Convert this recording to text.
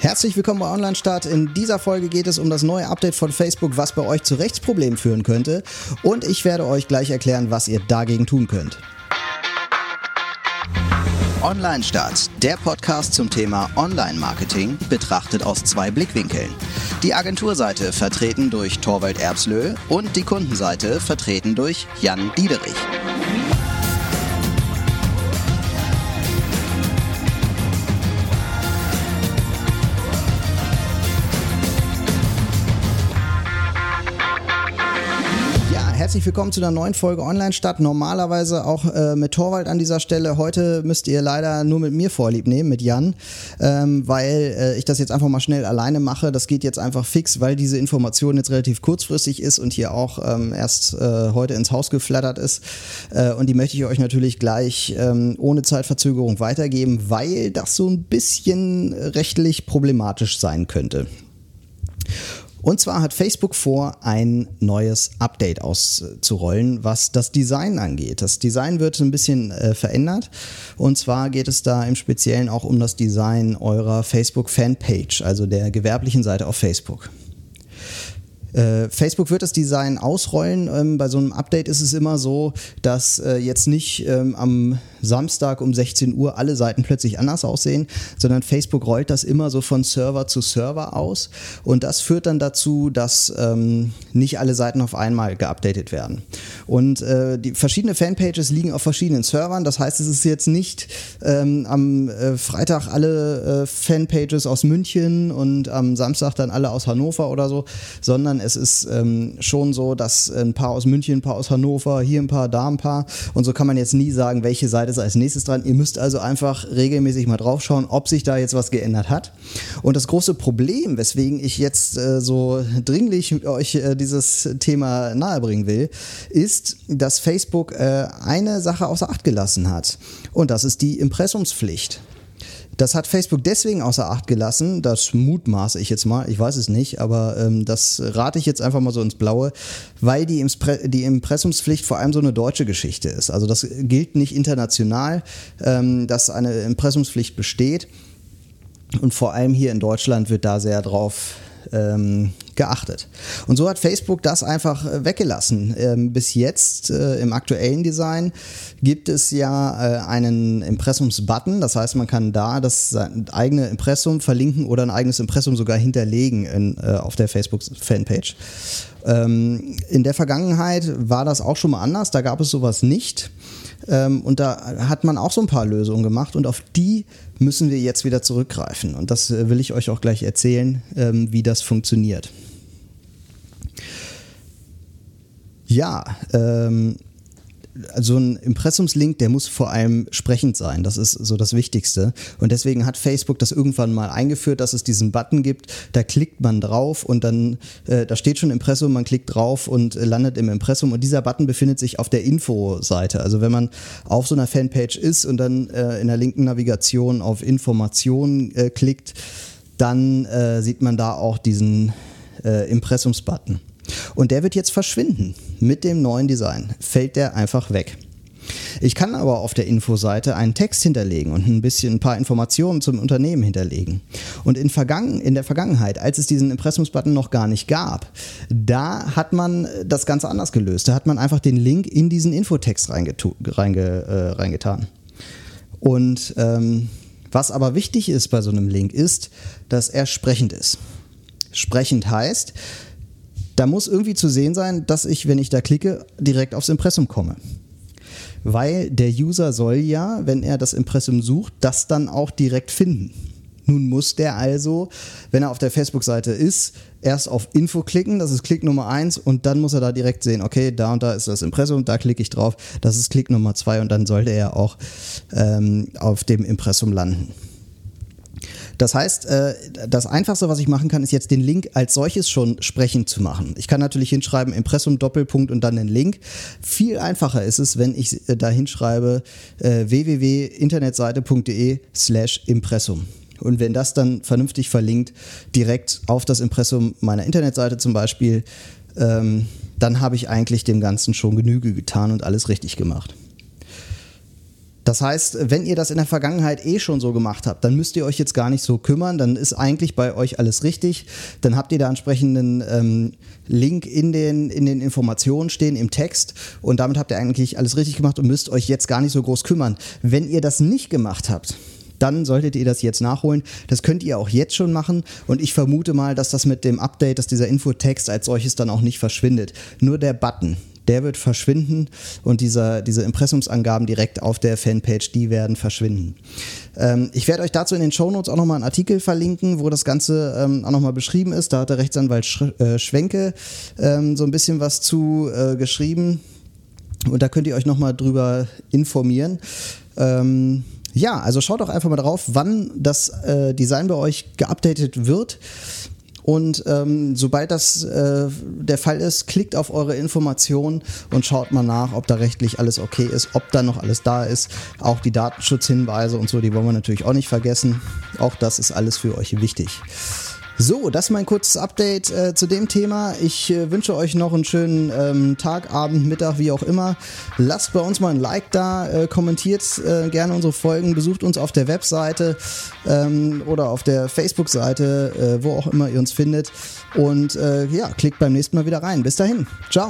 Herzlich willkommen bei Online Start. In dieser Folge geht es um das neue Update von Facebook, was bei euch zu Rechtsproblemen führen könnte. Und ich werde euch gleich erklären, was ihr dagegen tun könnt. Online Start, der Podcast zum Thema Online-Marketing, betrachtet aus zwei Blickwinkeln. Die Agenturseite vertreten durch Torwald Erbslö und die Kundenseite vertreten durch Jan Diederich. Herzlich willkommen zu einer neuen Folge Online Stadt. Normalerweise auch äh, mit Torwald an dieser Stelle. Heute müsst ihr leider nur mit mir Vorlieb nehmen, mit Jan, ähm, weil äh, ich das jetzt einfach mal schnell alleine mache. Das geht jetzt einfach fix, weil diese Information jetzt relativ kurzfristig ist und hier auch ähm, erst äh, heute ins Haus geflattert ist. Äh, und die möchte ich euch natürlich gleich ähm, ohne Zeitverzögerung weitergeben, weil das so ein bisschen rechtlich problematisch sein könnte. Und zwar hat Facebook vor, ein neues Update auszurollen, was das Design angeht. Das Design wird ein bisschen äh, verändert. Und zwar geht es da im Speziellen auch um das Design eurer Facebook Fanpage, also der gewerblichen Seite auf Facebook. Äh, Facebook wird das Design ausrollen. Ähm, bei so einem Update ist es immer so, dass äh, jetzt nicht ähm, am Samstag um 16 Uhr alle Seiten plötzlich anders aussehen, sondern Facebook rollt das immer so von Server zu Server aus. Und das führt dann dazu, dass ähm, nicht alle Seiten auf einmal geupdatet werden. Und äh, die verschiedenen Fanpages liegen auf verschiedenen Servern. Das heißt, es ist jetzt nicht ähm, am äh, Freitag alle äh, Fanpages aus München und am Samstag dann alle aus Hannover oder so, sondern es ist ähm, schon so, dass ein paar aus München, ein paar aus Hannover, hier ein paar, da ein paar. Und so kann man jetzt nie sagen, welche Seite ist als nächstes dran. Ihr müsst also einfach regelmäßig mal draufschauen, ob sich da jetzt was geändert hat. Und das große Problem, weswegen ich jetzt äh, so dringlich euch äh, dieses Thema nahebringen will, ist, dass Facebook äh, eine Sache außer Acht gelassen hat. Und das ist die Impressumspflicht. Das hat Facebook deswegen außer Acht gelassen, das mutmaße ich jetzt mal, ich weiß es nicht, aber ähm, das rate ich jetzt einfach mal so ins Blaue, weil die, Impre die Impressumspflicht vor allem so eine deutsche Geschichte ist. Also das gilt nicht international, ähm, dass eine Impressumspflicht besteht. Und vor allem hier in Deutschland wird da sehr drauf ähm, geachtet. Und so hat Facebook das einfach äh, weggelassen. Ähm, bis jetzt äh, im aktuellen Design gibt es ja äh, einen Impressums-Button. Das heißt, man kann da das eigene Impressum verlinken oder ein eigenes Impressum sogar hinterlegen in, auf der Facebook-Fanpage. Ähm, in der Vergangenheit war das auch schon mal anders. Da gab es sowas nicht. Ähm, und da hat man auch so ein paar Lösungen gemacht und auf die müssen wir jetzt wieder zurückgreifen. Und das will ich euch auch gleich erzählen, wie das funktioniert. Ja, ähm, so ein Impressumslink, der muss vor allem sprechend sein. Das ist so das Wichtigste. Und deswegen hat Facebook das irgendwann mal eingeführt, dass es diesen Button gibt. Da klickt man drauf und dann, äh, da steht schon Impressum, man klickt drauf und landet im Impressum. Und dieser Button befindet sich auf der Info-Seite. Also wenn man auf so einer Fanpage ist und dann äh, in der linken Navigation auf Informationen äh, klickt, dann äh, sieht man da auch diesen äh, Impressums-Button. Und der wird jetzt verschwinden. Mit dem neuen Design fällt der einfach weg. Ich kann aber auf der Infoseite einen Text hinterlegen und ein bisschen ein paar Informationen zum Unternehmen hinterlegen. Und in, Vergangen, in der Vergangenheit, als es diesen Impressumsbutton noch gar nicht gab, da hat man das Ganze anders gelöst. Da hat man einfach den Link in diesen Infotext reinge, äh, reingetan. Und ähm, was aber wichtig ist bei so einem Link ist, dass er sprechend ist. Sprechend heißt, da muss irgendwie zu sehen sein, dass ich, wenn ich da klicke, direkt aufs Impressum komme. Weil der User soll ja, wenn er das Impressum sucht, das dann auch direkt finden. Nun muss der also, wenn er auf der Facebook-Seite ist, erst auf Info klicken, das ist Klick Nummer 1 und dann muss er da direkt sehen, okay, da und da ist das Impressum, da klicke ich drauf, das ist Klick Nummer 2 und dann sollte er auch ähm, auf dem Impressum landen. Das heißt, äh, das Einfachste, was ich machen kann, ist jetzt den Link als solches schon sprechend zu machen. Ich kann natürlich hinschreiben, Impressum, Doppelpunkt und dann den Link. Viel einfacher ist es, wenn ich äh, da hinschreibe äh, www.internetseite.de slash Impressum. Und wenn das dann vernünftig verlinkt, direkt auf das Impressum meiner Internetseite zum Beispiel, ähm, dann habe ich eigentlich dem Ganzen schon Genüge getan und alles richtig gemacht. Das heißt, wenn ihr das in der Vergangenheit eh schon so gemacht habt, dann müsst ihr euch jetzt gar nicht so kümmern, dann ist eigentlich bei euch alles richtig. Dann habt ihr da entsprechenden ähm, Link in den, in den Informationen stehen, im Text und damit habt ihr eigentlich alles richtig gemacht und müsst euch jetzt gar nicht so groß kümmern. Wenn ihr das nicht gemacht habt, dann solltet ihr das jetzt nachholen. Das könnt ihr auch jetzt schon machen und ich vermute mal, dass das mit dem Update, dass dieser Infotext als solches dann auch nicht verschwindet. Nur der Button, der wird verschwinden und dieser, diese Impressumsangaben direkt auf der Fanpage, die werden verschwinden. Ähm, ich werde euch dazu in den Shownotes auch nochmal einen Artikel verlinken, wo das Ganze ähm, auch nochmal beschrieben ist. Da hat der Rechtsanwalt Sch äh, Schwenke ähm, so ein bisschen was zu äh, geschrieben und da könnt ihr euch nochmal drüber informieren. Ähm, ja, also schaut doch einfach mal drauf, wann das äh, Design bei euch geupdatet wird. Und ähm, sobald das äh, der Fall ist, klickt auf eure Informationen und schaut mal nach, ob da rechtlich alles okay ist, ob da noch alles da ist. Auch die Datenschutzhinweise und so, die wollen wir natürlich auch nicht vergessen. Auch das ist alles für euch wichtig. So, das ist mein kurzes Update äh, zu dem Thema. Ich äh, wünsche euch noch einen schönen ähm, Tag, Abend, Mittag, wie auch immer. Lasst bei uns mal ein Like da, äh, kommentiert äh, gerne unsere Folgen, besucht uns auf der Webseite ähm, oder auf der Facebook-Seite, äh, wo auch immer ihr uns findet. Und äh, ja, klickt beim nächsten Mal wieder rein. Bis dahin. Ciao.